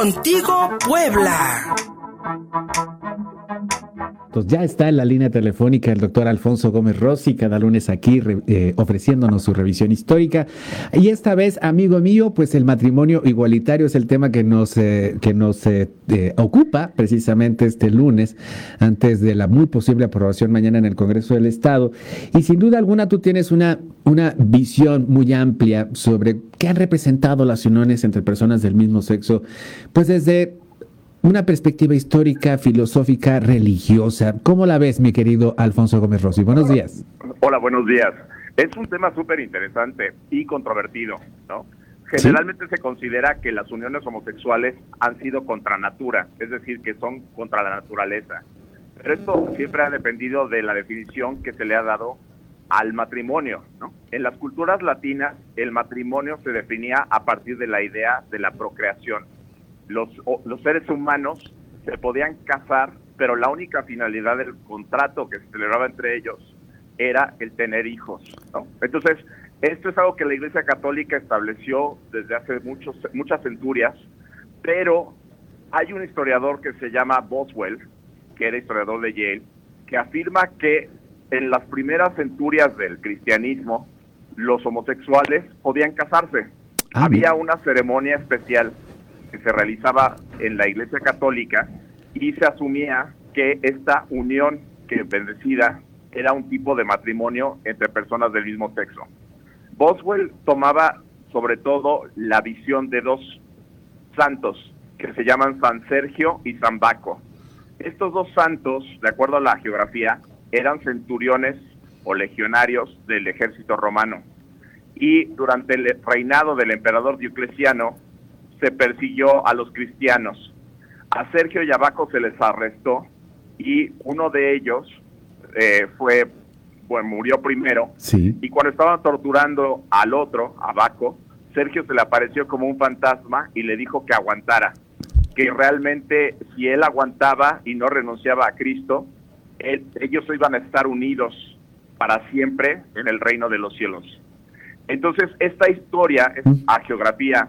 Contigo Puebla. Ya está en la línea telefónica el doctor Alfonso Gómez Rossi, cada lunes aquí eh, ofreciéndonos su revisión histórica. Y esta vez, amigo mío, pues el matrimonio igualitario es el tema que nos, eh, que nos eh, ocupa precisamente este lunes, antes de la muy posible aprobación mañana en el Congreso del Estado. Y sin duda alguna tú tienes una, una visión muy amplia sobre qué han representado las uniones entre personas del mismo sexo, pues desde una perspectiva histórica, filosófica, religiosa. ¿Cómo la ves, mi querido Alfonso Gómez Rossi? Buenos días. Hola, buenos días. Es un tema súper interesante y controvertido, ¿no? Generalmente se considera que las uniones homosexuales han sido contra natura, es decir, que son contra la naturaleza. Pero esto siempre ha dependido de la definición que se le ha dado al matrimonio, ¿no? En las culturas latinas, el matrimonio se definía a partir de la idea de la procreación los, los seres humanos se podían casar, pero la única finalidad del contrato que se celebraba entre ellos era el tener hijos. Entonces, esto es algo que la Iglesia Católica estableció desde hace muchos, muchas centurias, pero hay un historiador que se llama Boswell, que era historiador de Yale, que afirma que en las primeras centurias del cristianismo, los homosexuales podían casarse. Ah, Había una ceremonia especial que se realizaba en la Iglesia Católica y se asumía que esta unión que bendecida era un tipo de matrimonio entre personas del mismo sexo. Boswell tomaba sobre todo la visión de dos santos que se llaman San Sergio y San Baco. Estos dos santos, de acuerdo a la geografía, eran centuriones o legionarios del ejército romano. Y durante el reinado del emperador Diocleciano, se persiguió a los cristianos. A Sergio y Abaco se les arrestó y uno de ellos eh, fue, bueno, murió primero. Sí. Y cuando estaban torturando al otro, Abaco, Sergio se le apareció como un fantasma y le dijo que aguantara, que realmente si él aguantaba y no renunciaba a Cristo, ellos iban a estar unidos para siempre en el reino de los cielos. Entonces, esta historia es a geografía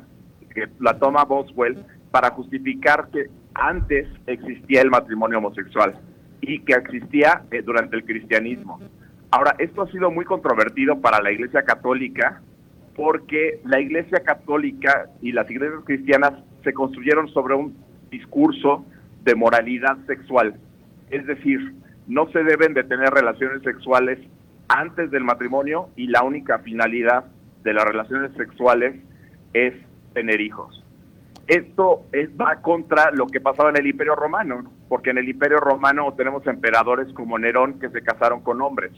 que la toma Boswell para justificar que antes existía el matrimonio homosexual y que existía eh, durante el cristianismo. Ahora, esto ha sido muy controvertido para la Iglesia Católica porque la Iglesia Católica y las iglesias cristianas se construyeron sobre un discurso de moralidad sexual. Es decir, no se deben de tener relaciones sexuales antes del matrimonio y la única finalidad de las relaciones sexuales es tener hijos. Esto es, va contra lo que pasaba en el Imperio Romano, porque en el Imperio Romano tenemos emperadores como Nerón que se casaron con hombres.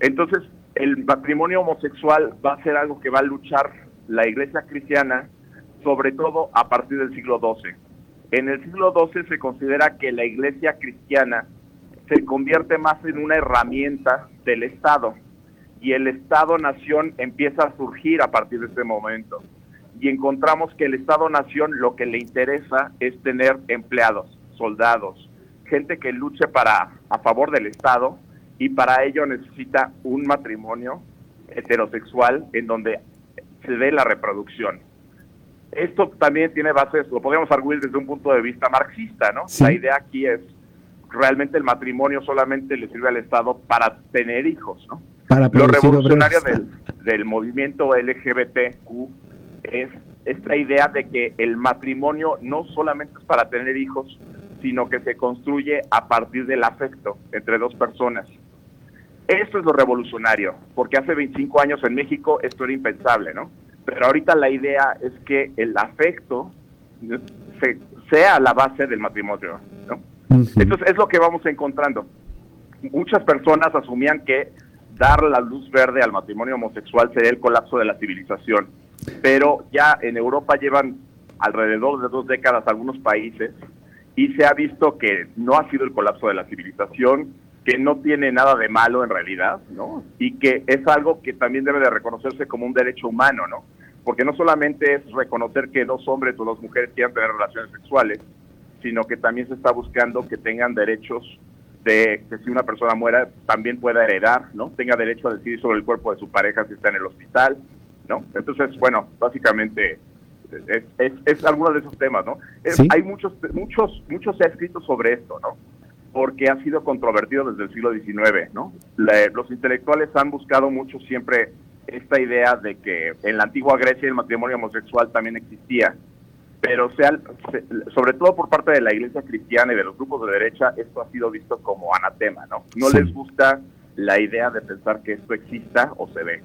Entonces, el matrimonio homosexual va a ser algo que va a luchar la iglesia cristiana, sobre todo a partir del siglo XII. En el siglo XII se considera que la iglesia cristiana se convierte más en una herramienta del Estado y el Estado-nación empieza a surgir a partir de ese momento y encontramos que el Estado-Nación lo que le interesa es tener empleados, soldados, gente que luche para a favor del Estado y para ello necesita un matrimonio heterosexual en donde se dé la reproducción. Esto también tiene bases, lo podemos arguir desde un punto de vista marxista, ¿no? La idea aquí es realmente el matrimonio solamente le sirve al Estado para tener hijos, ¿no? Para lo revolucionario del, del movimiento LGBTQ es esta idea de que el matrimonio no solamente es para tener hijos, sino que se construye a partir del afecto entre dos personas. Esto es lo revolucionario, porque hace 25 años en México esto era impensable, ¿no? Pero ahorita la idea es que el afecto sea la base del matrimonio, ¿no? Entonces es lo que vamos encontrando. Muchas personas asumían que dar la luz verde al matrimonio homosexual sería el colapso de la civilización pero ya en Europa llevan alrededor de dos décadas algunos países y se ha visto que no ha sido el colapso de la civilización, que no tiene nada de malo en realidad, ¿no? Y que es algo que también debe de reconocerse como un derecho humano, ¿no? Porque no solamente es reconocer que dos hombres o dos mujeres quieran tener relaciones sexuales, sino que también se está buscando que tengan derechos de que si una persona muera también pueda heredar, ¿no? Tenga derecho a decidir sobre el cuerpo de su pareja si está en el hospital, ¿no? Entonces, bueno, básicamente es, es, es alguno de esos temas, ¿no? Hay muchos, muchos, muchos escritos sobre esto, ¿no? Porque ha sido controvertido desde el siglo XIX, ¿no? los intelectuales han buscado mucho siempre esta idea de que en la antigua Grecia el matrimonio homosexual también existía, pero sea, sobre todo por parte de la iglesia cristiana y de los grupos de derecha, esto ha sido visto como anatema, ¿no? No les gusta la idea de pensar que esto exista o se ve.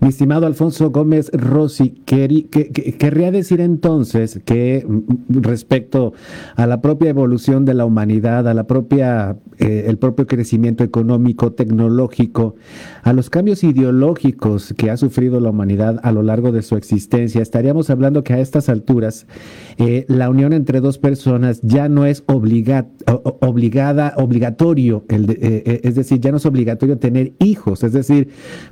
Mi estimado Alfonso Gómez Rossi, querría decir entonces que mm, respecto a la propia evolución de la humanidad, a la propia, eh, el propio crecimiento económico, tecnológico, a los cambios ideológicos que ha sufrido la humanidad a lo largo de su existencia, estaríamos hablando que a estas alturas eh, la unión entre dos personas ya no es obligada, obligatorio, eh, es decir, ya no es obligatorio tener hijos, es decir,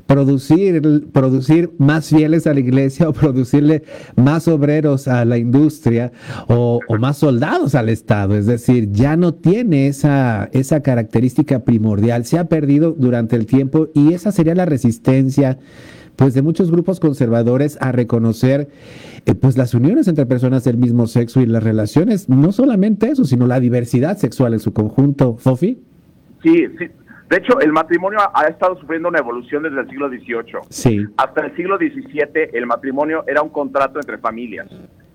producir producir más fieles a la iglesia o producirle más obreros a la industria o, más soldados al Estado. Es decir, ya no tiene esa, esa característica primordial, se ha perdido durante el tiempo y esa sería la resistencia pues de muchos grupos conservadores a reconocer eh, pues las uniones entre personas del mismo sexo y las relaciones, no solamente eso, sino la diversidad sexual en su conjunto. Fofi. Sí, sí, de hecho, el matrimonio ha estado sufriendo una evolución desde el siglo XVIII. Sí. Hasta el siglo XVII, el matrimonio era un contrato entre familias.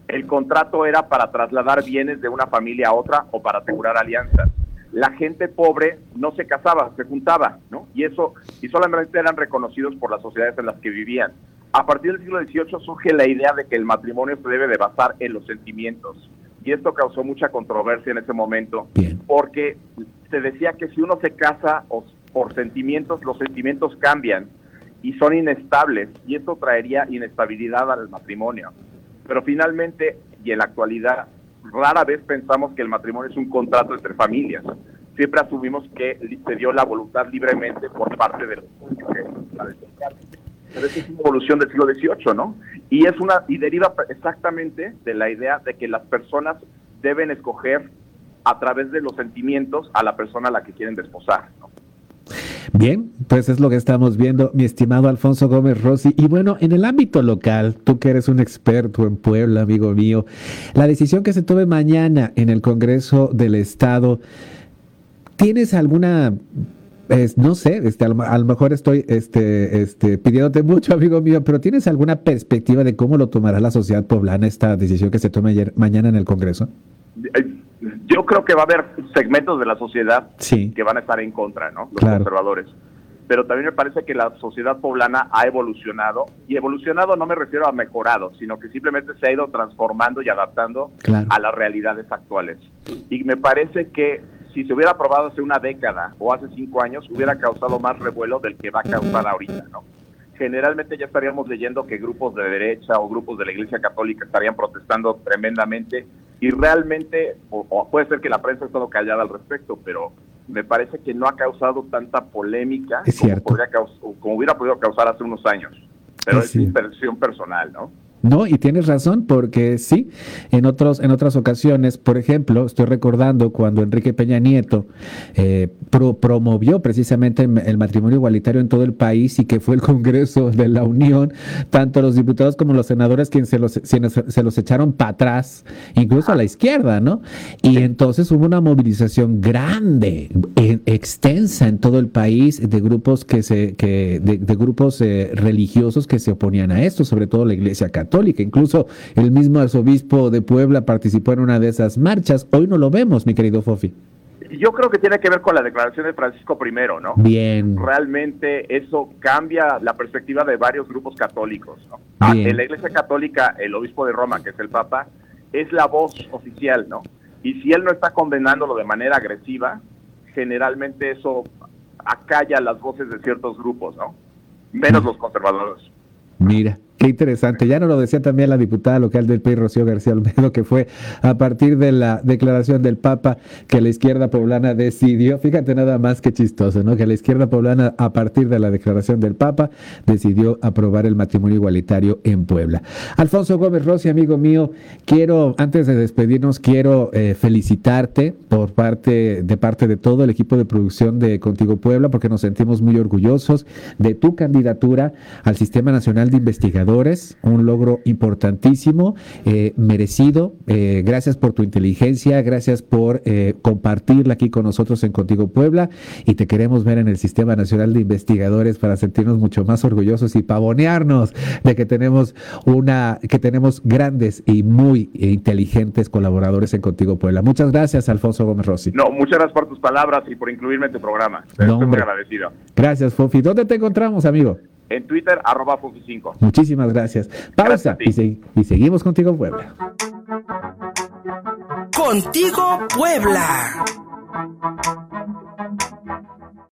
El contrato era para trasladar bienes de una familia a otra o para asegurar alianzas. La gente pobre no se casaba, se juntaba, ¿no? Y eso, y solamente eran reconocidos por las sociedades en las que vivían. A partir del siglo XVIII surge la idea de que el matrimonio se debe de basar en los sentimientos. Y esto causó mucha controversia en ese momento, porque se decía que si uno se casa por sentimientos, los sentimientos cambian y son inestables y esto traería inestabilidad al matrimonio. Pero finalmente, y en la actualidad, rara vez pensamos que el matrimonio es un contrato entre familias. Siempre asumimos que se dio la voluntad libremente por parte de los pero es una evolución del siglo XVIII, ¿no? Y es una y deriva exactamente de la idea de que las personas deben escoger a través de los sentimientos a la persona a la que quieren desposar. Bien, pues es lo que estamos viendo, mi estimado Alfonso Gómez Rossi. Y bueno, en el ámbito local, tú que eres un experto en Puebla, amigo mío, la decisión que se tome mañana en el Congreso del Estado, ¿tienes alguna no sé, este, a, lo, mejor estoy este, este, pidiéndote mucho, amigo mío, pero ¿tienes alguna perspectiva de cómo lo tomará la sociedad poblana esta decisión que se tome ayer, mañana en el Congreso? Yo creo que va a haber segmentos de la sociedad que van a estar en contra, ¿no? Los conservadores. Pero también me parece que la sociedad poblana ha evolucionado, y evolucionado no me refiero a mejorado, sino que simplemente se ha ido transformando y adaptando a las realidades actuales. Y me parece que si se hubiera aprobado hace una década o hace cinco años, hubiera causado más revuelo del que va a causar ahorita, ¿no? generalmente ya estaríamos leyendo que grupos de derecha o grupos de la Iglesia Católica estarían protestando tremendamente y realmente, o, puede ser que la prensa ha estado callada al respecto, pero me parece que no ha causado tanta polémica como, como, hubiera podido causar hace unos años. Pero es, es mi impresión personal, ¿no? No, y tienes razón, porque sí, en, otros, en otras ocasiones, por ejemplo, estoy recordando cuando Enrique Peña Nieto eh, promovió precisamente el matrimonio igualitario en todo el país y que fue el Congreso de la Unión, tanto los diputados como los senadores quienes se los, se los echaron para atrás, incluso a la izquierda, ¿no? Y entonces hubo una movilización grande, extensa en todo el país de grupos que se, que, de, grupos eh, religiosos que se oponían a esto, sobre todo la Iglesia Católica católica. Incluso el mismo arzobispo de Puebla participó en una de esas marchas. Hoy no lo vemos, mi querido Fofi. Yo creo que tiene que ver con la declaración de Francisco I, ¿no? Bien. Realmente eso cambia la perspectiva de varios grupos católicos, ¿no? Ah, en la Iglesia Católica, el obispo de Roma, que es el Papa, es la voz oficial, ¿no? Y si él no está condenándolo de manera agresiva, generalmente eso acalla las voces de ciertos grupos, ¿no? Menos los conservadores. Mira, Qué interesante. Ya nos lo decía también la diputada local del PRI, Rocío García Olmedo, que fue a partir de la declaración del Papa que la izquierda poblana decidió, fíjate nada más que chistoso, ¿no? Que la izquierda poblana, a partir de la declaración del Papa, decidió aprobar el matrimonio igualitario en Puebla. Alfonso Gómez Rossi, amigo mío, quiero, antes de despedirnos, quiero eh, felicitarte por parte, de parte de todo el equipo de producción de Contigo Puebla, porque nos sentimos muy orgullosos de tu candidatura al Sistema Nacional de Investigadores un logro importantísimo, eh, merecido. Eh, gracias por tu inteligencia, gracias por eh, compartirla aquí con nosotros en Contigo Puebla y te queremos ver en el Sistema Nacional de Investigadores para sentirnos mucho más orgullosos y pavonearnos de que tenemos una, que tenemos grandes y muy inteligentes colaboradores en Contigo Puebla. Muchas gracias, Alfonso Gómez Rossi. No, muchas gracias por tus palabras y por incluirme en tu programa. Estoy muy agradecido. Gracias, Fofi. ¿Dónde te encontramos, amigo? En Twitter, arroba Fofi5. Muchísimas gracias. Pausa y, y seguimos contigo, Puebla. Contigo, Puebla.